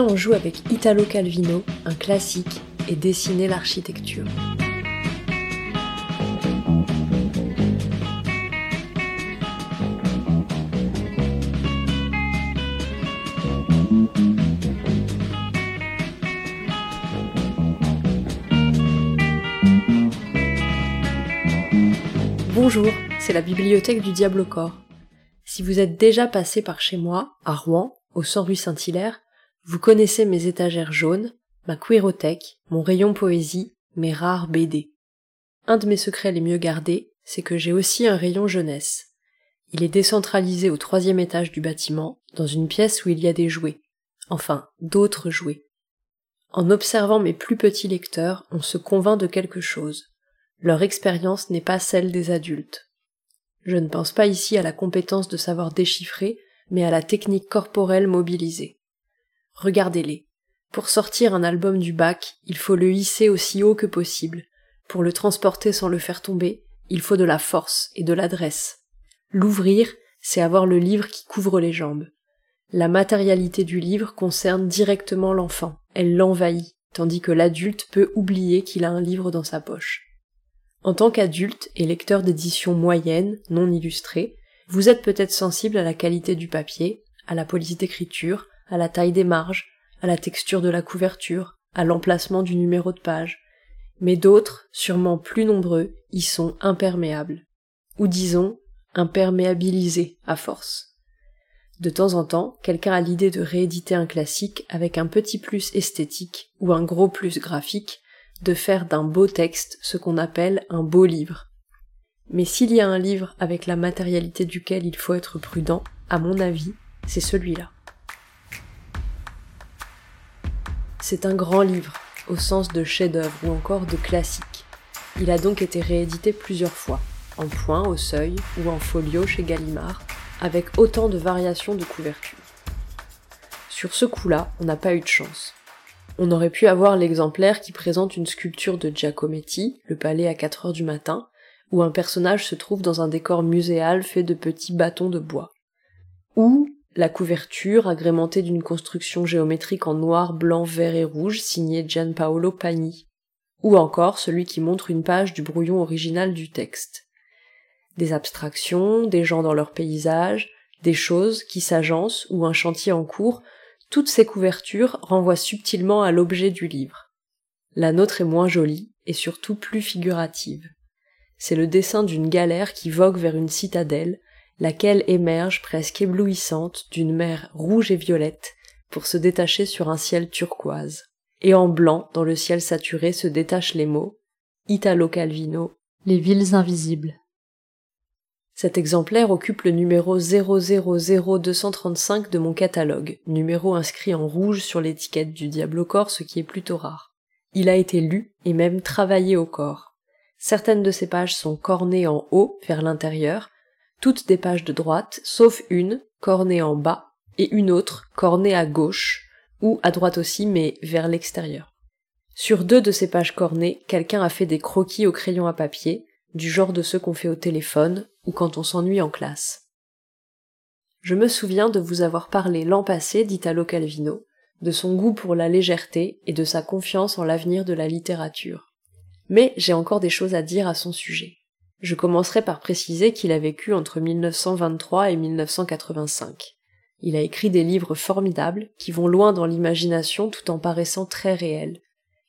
On joue avec Italo Calvino, un classique, et dessiner l'architecture. Bonjour, c'est la bibliothèque du Diable au corps. Si vous êtes déjà passé par chez moi, à Rouen, au 100 rue Saint-Hilaire, vous connaissez mes étagères jaunes, ma queerothèque, mon rayon poésie, mes rares BD. Un de mes secrets les mieux gardés, c'est que j'ai aussi un rayon jeunesse. Il est décentralisé au troisième étage du bâtiment, dans une pièce où il y a des jouets. Enfin, d'autres jouets. En observant mes plus petits lecteurs, on se convainc de quelque chose. Leur expérience n'est pas celle des adultes. Je ne pense pas ici à la compétence de savoir déchiffrer, mais à la technique corporelle mobilisée. Regardez-les. Pour sortir un album du bac, il faut le hisser aussi haut que possible. Pour le transporter sans le faire tomber, il faut de la force et de l'adresse. L'ouvrir, c'est avoir le livre qui couvre les jambes. La matérialité du livre concerne directement l'enfant, elle l'envahit, tandis que l'adulte peut oublier qu'il a un livre dans sa poche. En tant qu'adulte et lecteur d'éditions moyennes, non illustrées, vous êtes peut-être sensible à la qualité du papier, à la police d'écriture, à la taille des marges, à la texture de la couverture, à l'emplacement du numéro de page. Mais d'autres, sûrement plus nombreux, y sont imperméables. Ou disons, imperméabilisés à force. De temps en temps, quelqu'un a l'idée de rééditer un classique avec un petit plus esthétique ou un gros plus graphique, de faire d'un beau texte ce qu'on appelle un beau livre. Mais s'il y a un livre avec la matérialité duquel il faut être prudent, à mon avis, c'est celui-là. C'est un grand livre, au sens de chef-d'œuvre ou encore de classique. Il a donc été réédité plusieurs fois, en point au seuil ou en folio chez Gallimard, avec autant de variations de couverture. Sur ce coup-là, on n'a pas eu de chance. On aurait pu avoir l'exemplaire qui présente une sculpture de Giacometti, le palais à 4 heures du matin, où un personnage se trouve dans un décor muséal fait de petits bâtons de bois. Ou la couverture agrémentée d'une construction géométrique en noir, blanc, vert et rouge signée Gianpaolo Pagni. Ou encore celui qui montre une page du brouillon original du texte. Des abstractions, des gens dans leur paysage, des choses qui s'agencent ou un chantier en cours, toutes ces couvertures renvoient subtilement à l'objet du livre. La nôtre est moins jolie et surtout plus figurative c'est le dessin d'une galère qui vogue vers une citadelle, laquelle émerge presque éblouissante d'une mer rouge et violette pour se détacher sur un ciel turquoise. Et en blanc, dans le ciel saturé, se détachent les mots Italo Calvino, les villes invisibles. Cet exemplaire occupe le numéro 000235 de mon catalogue, numéro inscrit en rouge sur l'étiquette du diable au corps, ce qui est plutôt rare. Il a été lu et même travaillé au corps. Certaines de ces pages sont cornées en haut vers l'intérieur, toutes des pages de droite, sauf une, cornée en bas, et une autre, cornée à gauche, ou à droite aussi, mais vers l'extérieur. Sur deux de ces pages cornées, quelqu'un a fait des croquis au crayon à papier, du genre de ceux qu'on fait au téléphone, ou quand on s'ennuie en classe. Je me souviens de vous avoir parlé l'an passé d'Italo Calvino, de son goût pour la légèreté et de sa confiance en l'avenir de la littérature mais j'ai encore des choses à dire à son sujet. Je commencerai par préciser qu'il a vécu entre 1923 et 1985. Il a écrit des livres formidables qui vont loin dans l'imagination tout en paraissant très réels.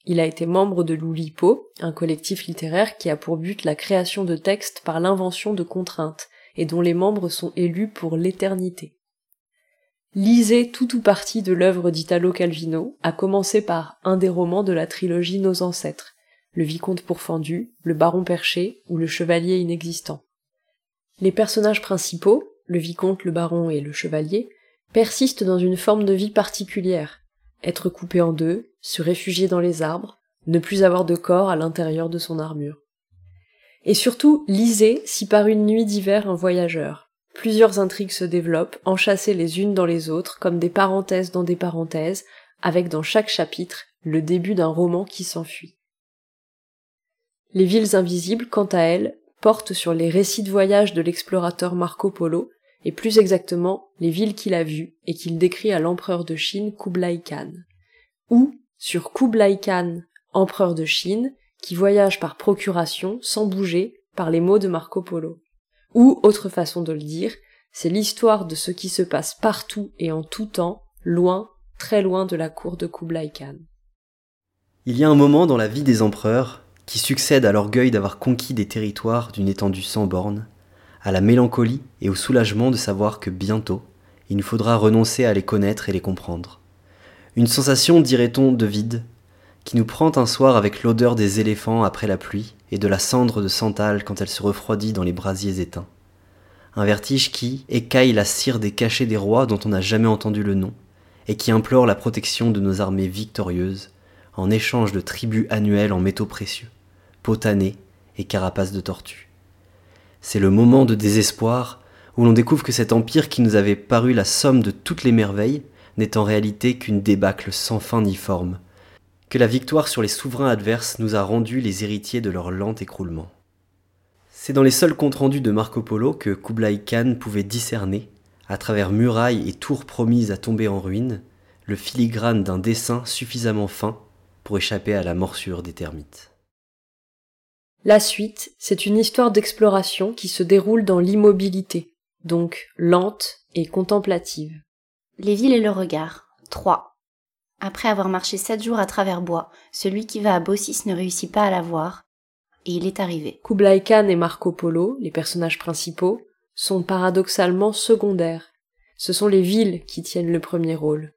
Il a été membre de l'Oulipo, un collectif littéraire qui a pour but la création de textes par l'invention de contraintes et dont les membres sont élus pour l'éternité. Lisez tout ou partie de l'œuvre d'Italo Calvino, à commencer par un des romans de la trilogie Nos ancêtres, le vicomte pourfendu, le baron perché ou le chevalier inexistant. Les personnages principaux, le vicomte, le baron et le chevalier, persistent dans une forme de vie particulière, être coupé en deux, se réfugier dans les arbres, ne plus avoir de corps à l'intérieur de son armure. Et surtout, lisez si par une nuit d'hiver un voyageur. Plusieurs intrigues se développent, enchâssées les unes dans les autres, comme des parenthèses dans des parenthèses, avec dans chaque chapitre le début d'un roman qui s'enfuit. Les villes invisibles, quant à elles, portent sur les récits de voyage de l'explorateur Marco Polo et plus exactement les villes qu'il a vues et qu'il décrit à l'empereur de Chine Kublai Khan. Ou sur Kublai Khan, empereur de Chine, qui voyage par procuration sans bouger par les mots de Marco Polo. Ou, autre façon de le dire, c'est l'histoire de ce qui se passe partout et en tout temps, loin, très loin de la cour de Kublai Khan. Il y a un moment dans la vie des empereurs qui succède à l'orgueil d'avoir conquis des territoires d'une étendue sans bornes, à la mélancolie et au soulagement de savoir que bientôt, il nous faudra renoncer à les connaître et les comprendre. Une sensation, dirait-on, de vide, qui nous prend un soir avec l'odeur des éléphants après la pluie et de la cendre de santal quand elle se refroidit dans les brasiers éteints. Un vertige qui écaille la cire des cachets des rois dont on n'a jamais entendu le nom, et qui implore la protection de nos armées victorieuses, en échange de tribus annuels en métaux précieux, potanés et carapaces de tortues. C'est le moment de désespoir où l'on découvre que cet empire qui nous avait paru la somme de toutes les merveilles n'est en réalité qu'une débâcle sans fin ni forme, que la victoire sur les souverains adverses nous a rendus les héritiers de leur lent écroulement. C'est dans les seuls comptes rendus de Marco Polo que Kublai Khan pouvait discerner, à travers murailles et tours promises à tomber en ruine, le filigrane d'un dessin suffisamment fin pour échapper à la morsure des termites. La suite, c'est une histoire d'exploration qui se déroule dans l'immobilité, donc lente et contemplative. Les villes et le regard. 3. Après avoir marché sept jours à travers bois, celui qui va à Bossis ne réussit pas à la voir, et il est arrivé. Kublai Khan et Marco Polo, les personnages principaux, sont paradoxalement secondaires. Ce sont les villes qui tiennent le premier rôle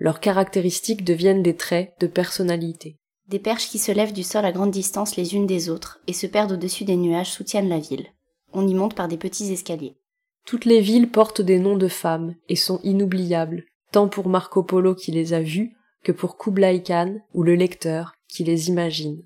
leurs caractéristiques deviennent des traits de personnalité. Des perches qui se lèvent du sol à grande distance les unes des autres et se perdent au-dessus des nuages soutiennent la ville. On y monte par des petits escaliers. Toutes les villes portent des noms de femmes et sont inoubliables, tant pour Marco Polo qui les a vues que pour Kublai Khan ou le lecteur qui les imagine.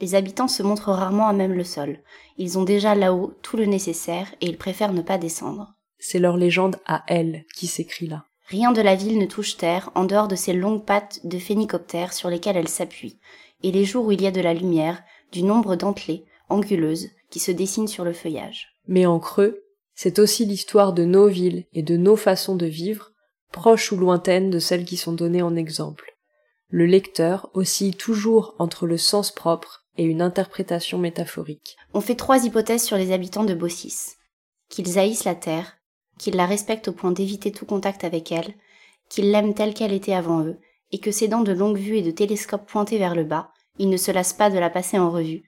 Les habitants se montrent rarement à même le sol. Ils ont déjà là-haut tout le nécessaire et ils préfèrent ne pas descendre. C'est leur légende à elle qui s'écrit là. Rien de la ville ne touche terre en dehors de ces longues pattes de phénicoptères sur lesquelles elle s'appuie, et les jours où il y a de la lumière, du nombre dentelées, anguleuses, qui se dessinent sur le feuillage. Mais en creux, c'est aussi l'histoire de nos villes et de nos façons de vivre, proches ou lointaines de celles qui sont données en exemple. Le lecteur oscille toujours entre le sens propre et une interprétation métaphorique. On fait trois hypothèses sur les habitants de Bossis. Qu'ils haïssent la terre, qu'ils la respectent au point d'éviter tout contact avec elle, qu'ils l'aiment telle qu'elle était avant eux, et que cédant de longues vues et de télescopes pointés vers le bas, ils ne se lassent pas de la passer en revue,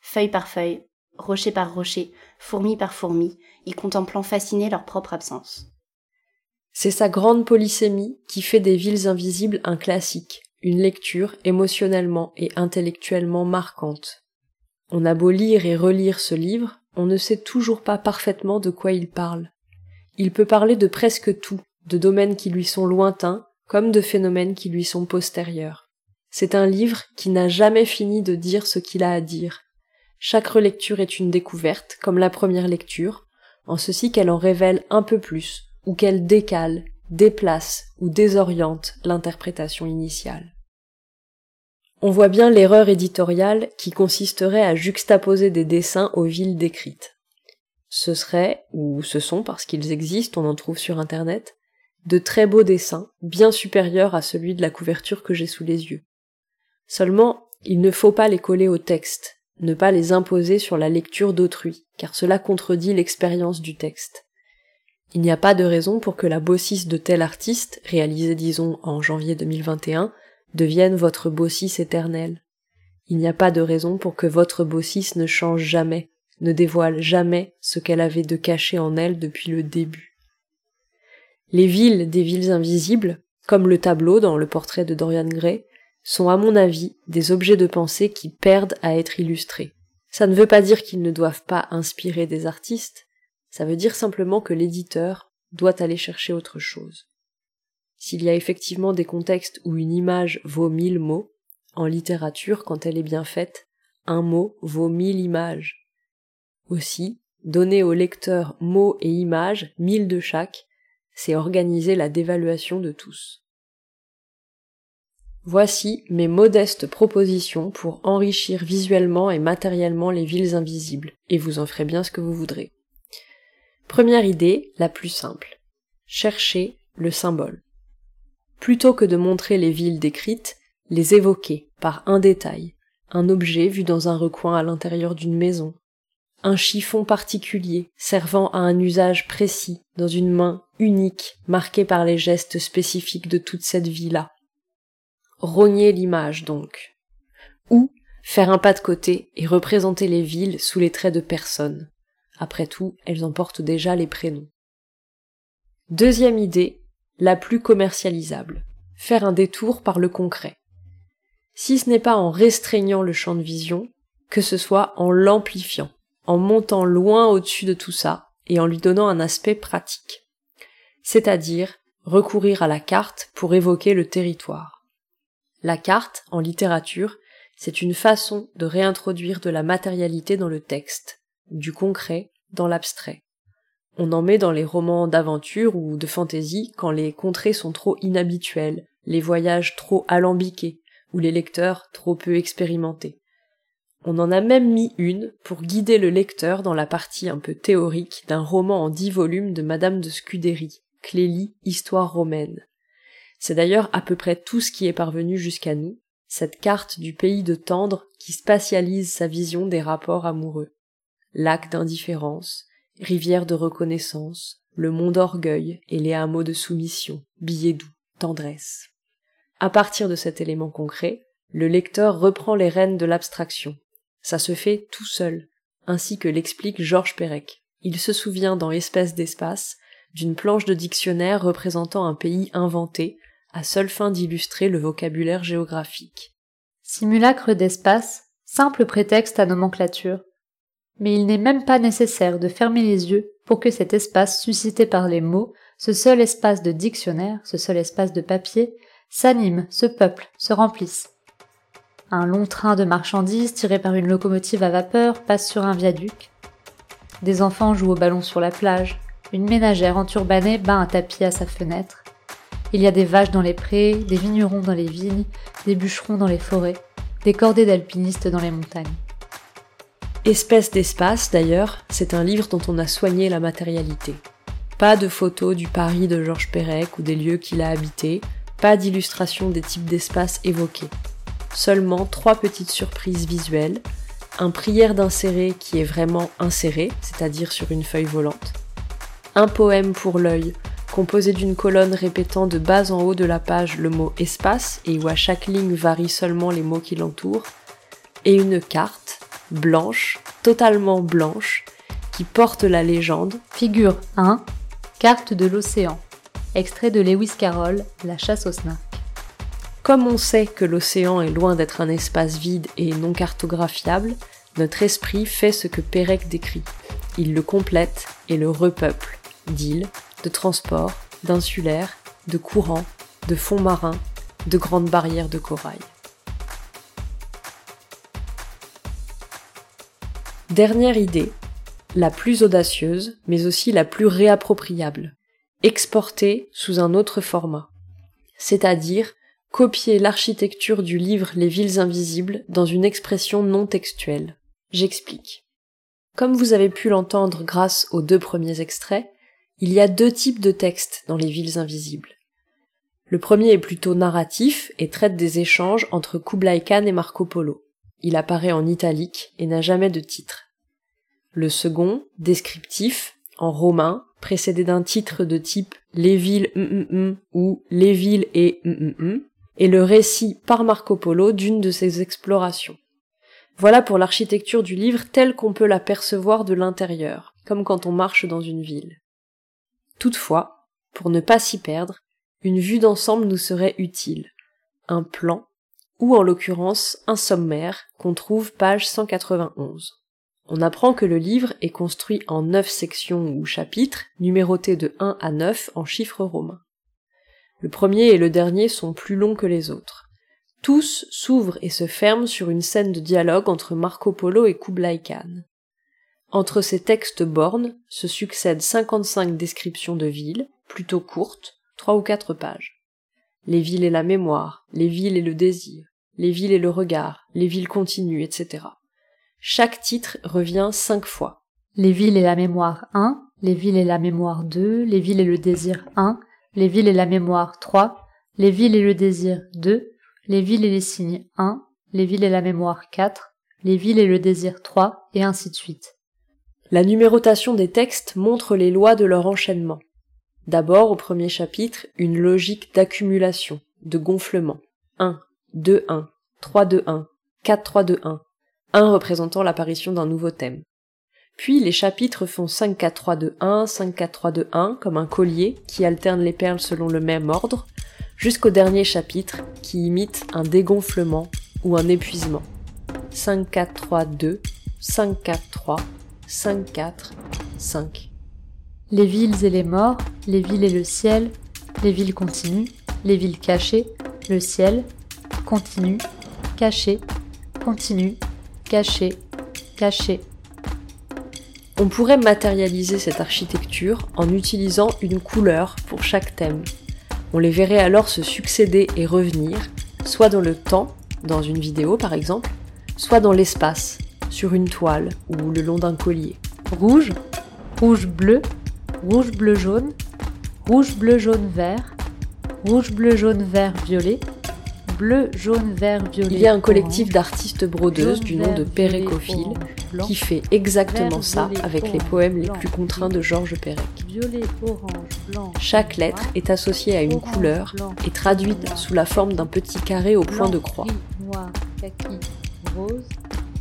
feuille par feuille, rocher par rocher, fourmi par fourmi, y contemplant fascinés leur propre absence. C'est sa grande polysémie qui fait des villes invisibles un classique, une lecture émotionnellement et intellectuellement marquante. On a beau lire et relire ce livre, on ne sait toujours pas parfaitement de quoi il parle. Il peut parler de presque tout, de domaines qui lui sont lointains, comme de phénomènes qui lui sont postérieurs. C'est un livre qui n'a jamais fini de dire ce qu'il a à dire. Chaque relecture est une découverte, comme la première lecture, en ceci qu'elle en révèle un peu plus, ou qu'elle décale, déplace ou désoriente l'interprétation initiale. On voit bien l'erreur éditoriale qui consisterait à juxtaposer des dessins aux villes décrites ce serait, ou ce sont parce qu'ils existent, on en trouve sur internet, de très beaux dessins, bien supérieurs à celui de la couverture que j'ai sous les yeux. Seulement, il ne faut pas les coller au texte, ne pas les imposer sur la lecture d'autrui, car cela contredit l'expérience du texte. Il n'y a pas de raison pour que la bossis de tel artiste, réalisée disons en janvier 2021, devienne votre bossis éternelle. Il n'y a pas de raison pour que votre bossis ne change jamais, ne dévoile jamais ce qu'elle avait de caché en elle depuis le début. Les villes des villes invisibles, comme le tableau dans le portrait de Dorian Gray, sont à mon avis des objets de pensée qui perdent à être illustrés. Ça ne veut pas dire qu'ils ne doivent pas inspirer des artistes, ça veut dire simplement que l'éditeur doit aller chercher autre chose. S'il y a effectivement des contextes où une image vaut mille mots, en littérature, quand elle est bien faite, un mot vaut mille images. Aussi, donner au lecteur mots et images, mille de chaque, c'est organiser la dévaluation de tous. Voici mes modestes propositions pour enrichir visuellement et matériellement les villes invisibles, et vous en ferez bien ce que vous voudrez. Première idée, la plus simple. Chercher le symbole. Plutôt que de montrer les villes décrites, les évoquer par un détail, un objet vu dans un recoin à l'intérieur d'une maison, un chiffon particulier servant à un usage précis dans une main unique marquée par les gestes spécifiques de toute cette vie-là. Rogner l'image donc. Ou faire un pas de côté et représenter les villes sous les traits de personnes. Après tout, elles en portent déjà les prénoms. Deuxième idée, la plus commercialisable. Faire un détour par le concret. Si ce n'est pas en restreignant le champ de vision, que ce soit en l'amplifiant en montant loin au-dessus de tout ça et en lui donnant un aspect pratique. C'est-à-dire recourir à la carte pour évoquer le territoire. La carte, en littérature, c'est une façon de réintroduire de la matérialité dans le texte, du concret dans l'abstrait. On en met dans les romans d'aventure ou de fantaisie quand les contrées sont trop inhabituelles, les voyages trop alambiqués, ou les lecteurs trop peu expérimentés. On en a même mis une pour guider le lecteur dans la partie un peu théorique d'un roman en dix volumes de Madame de Scudéry, Clélie, Histoire romaine. C'est d'ailleurs à peu près tout ce qui est parvenu jusqu'à nous, cette carte du pays de Tendre qui spatialise sa vision des rapports amoureux. Lac d'indifférence, rivière de reconnaissance, le mont d'orgueil et les hameaux de soumission, billets doux, tendresse. À partir de cet élément concret, le lecteur reprend les rênes de l'abstraction, ça se fait tout seul, ainsi que l'explique Georges Perec. Il se souvient dans Espèce d'espace d'une planche de dictionnaire représentant un pays inventé, à seule fin d'illustrer le vocabulaire géographique. Simulacre d'espace, simple prétexte à nomenclature. Mais il n'est même pas nécessaire de fermer les yeux pour que cet espace suscité par les mots, ce seul espace de dictionnaire, ce seul espace de papier, s'anime, se peuple, se remplisse. Un long train de marchandises tiré par une locomotive à vapeur passe sur un viaduc. Des enfants jouent au ballon sur la plage. Une ménagère enturbanée bat un tapis à sa fenêtre. Il y a des vaches dans les prés, des vignerons dans les vignes, des bûcherons dans les forêts, des cordées d'alpinistes dans les montagnes. Espèce d'espace, d'ailleurs, c'est un livre dont on a soigné la matérialité. Pas de photos du Paris de Georges Perec ou des lieux qu'il a habités, pas d'illustration des types d'espaces évoqués seulement trois petites surprises visuelles, un prière d'insérer qui est vraiment inséré, c'est-à-dire sur une feuille volante, un poème pour l'œil, composé d'une colonne répétant de bas en haut de la page le mot espace et où à chaque ligne varie seulement les mots qui l'entourent, et une carte, blanche, totalement blanche, qui porte la légende. Figure 1, carte de l'océan, extrait de Lewis Carroll, La chasse au snack. Comme on sait que l'océan est loin d'être un espace vide et non cartographiable, notre esprit fait ce que Pérec décrit. Il le complète et le repeuple d'îles, de transports, d'insulaires, de courants, de fonds marins, de grandes barrières de corail. Dernière idée, la plus audacieuse, mais aussi la plus réappropriable. Exporter sous un autre format. C'est-à-dire copier l'architecture du livre Les villes invisibles dans une expression non textuelle. J'explique. Comme vous avez pu l'entendre grâce aux deux premiers extraits, il y a deux types de textes dans les villes invisibles. Le premier est plutôt narratif et traite des échanges entre Kublai Khan et Marco Polo. Il apparaît en italique et n'a jamais de titre. Le second, descriptif, en romain, précédé d'un titre de type Les villes ou Les villes et et le récit par Marco Polo d'une de ses explorations. Voilà pour l'architecture du livre telle qu'on peut la percevoir de l'intérieur, comme quand on marche dans une ville. Toutefois, pour ne pas s'y perdre, une vue d'ensemble nous serait utile, un plan, ou en l'occurrence un sommaire qu'on trouve page 191. On apprend que le livre est construit en neuf sections ou chapitres, numérotés de 1 à 9 en chiffres romains. Le premier et le dernier sont plus longs que les autres. Tous s'ouvrent et se ferment sur une scène de dialogue entre Marco Polo et Kublai Khan. Entre ces textes bornes se succèdent 55 descriptions de villes, plutôt courtes, trois ou quatre pages. Les villes et la mémoire, les villes et le désir, les villes et le regard, les villes continues, etc. Chaque titre revient cinq fois. Les villes et la mémoire 1, les villes et la mémoire 2, les villes et le désir 1, les villes et la mémoire 3, les villes et le désir 2, les villes et les signes 1, les villes et la mémoire 4, les villes et le désir 3, et ainsi de suite. La numérotation des textes montre les lois de leur enchaînement. D'abord, au premier chapitre, une logique d'accumulation, de gonflement. 1, 2, 1, 3, 2, 1, 4, 3, 2, 1, 1 représentant l'apparition d'un nouveau thème. Puis les chapitres font 5, 4, 3, 2, 1, 5, 4, 3, 2, 1, comme un collier qui alterne les perles selon le même ordre, jusqu'au dernier chapitre qui imite un dégonflement ou un épuisement. 5, 4, 3, 2, 5, 4, 3, 5, 4, 5. Les villes et les morts, les villes et le ciel, les villes continues, les villes cachées, le ciel, continue, caché, continue, caché, caché. On pourrait matérialiser cette architecture en utilisant une couleur pour chaque thème. On les verrait alors se succéder et revenir, soit dans le temps, dans une vidéo par exemple, soit dans l'espace, sur une toile ou le long d'un collier. Rouge, rouge bleu, rouge bleu jaune, rouge bleu jaune vert, rouge bleu jaune vert violet, bleu jaune vert violet. Il y a un collectif d'artistes brodeuses du nom de Pérécophile qui fait exactement ça avec les poèmes les plus contraints de Georges Perec. Chaque lettre est associée à une couleur et traduite sous la forme d'un petit carré au point de croix. Noir, kaki, rose,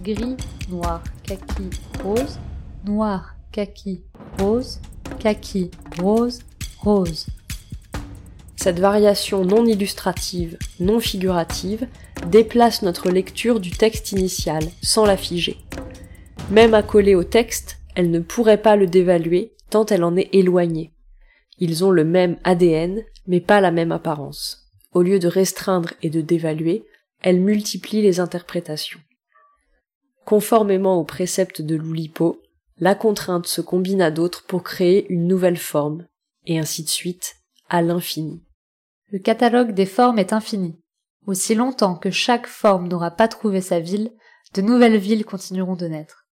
gris, noir, kaki, rose, noir, kaki, rose, kaki, rose, rose. Cette variation non illustrative, non figurative, déplace notre lecture du texte initial sans la figer. Même accolée au texte, elle ne pourrait pas le dévaluer tant elle en est éloignée. Ils ont le même ADN, mais pas la même apparence. Au lieu de restreindre et de dévaluer, elle multiplie les interprétations. Conformément au précepte de l'Oulipo, la contrainte se combine à d'autres pour créer une nouvelle forme, et ainsi de suite, à l'infini. Le catalogue des formes est infini. Aussi longtemps que chaque forme n'aura pas trouvé sa ville, de nouvelles villes continueront de naître.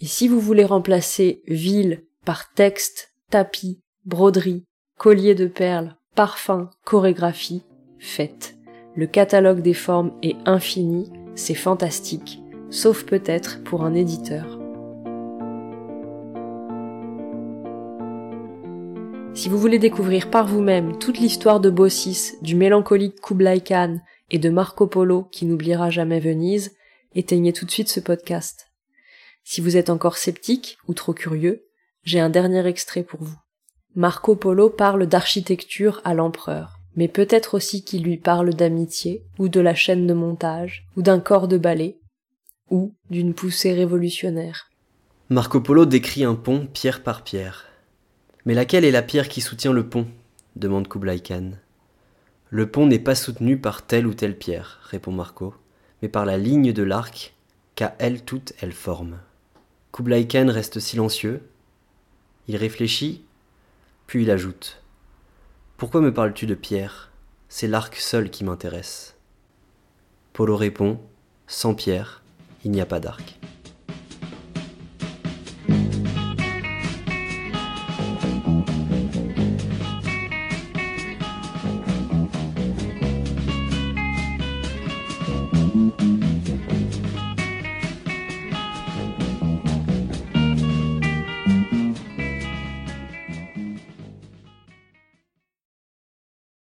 Et si vous voulez remplacer ville par texte, tapis, broderie, collier de perles, parfum, chorégraphie, faites. Le catalogue des formes est infini, c'est fantastique, sauf peut-être pour un éditeur. Si vous voulez découvrir par vous-même toute l'histoire de Bossis, du mélancolique Kublai Khan et de Marco Polo qui n'oubliera jamais Venise, éteignez tout de suite ce podcast. Si vous êtes encore sceptique ou trop curieux, j'ai un dernier extrait pour vous. Marco Polo parle d'architecture à l'empereur, mais peut-être aussi qu'il lui parle d'amitié, ou de la chaîne de montage, ou d'un corps de ballet, ou d'une poussée révolutionnaire. Marco Polo décrit un pont pierre par pierre. Mais laquelle est la pierre qui soutient le pont? demande Kublai Khan. Le pont n'est pas soutenu par telle ou telle pierre, répond Marco, mais par la ligne de l'arc qu'à elle toute elle forme. Kublai Khan reste silencieux. Il réfléchit, puis il ajoute Pourquoi me parles-tu de pierre? C'est l'arc seul qui m'intéresse. Polo répond Sans pierre, il n'y a pas d'arc.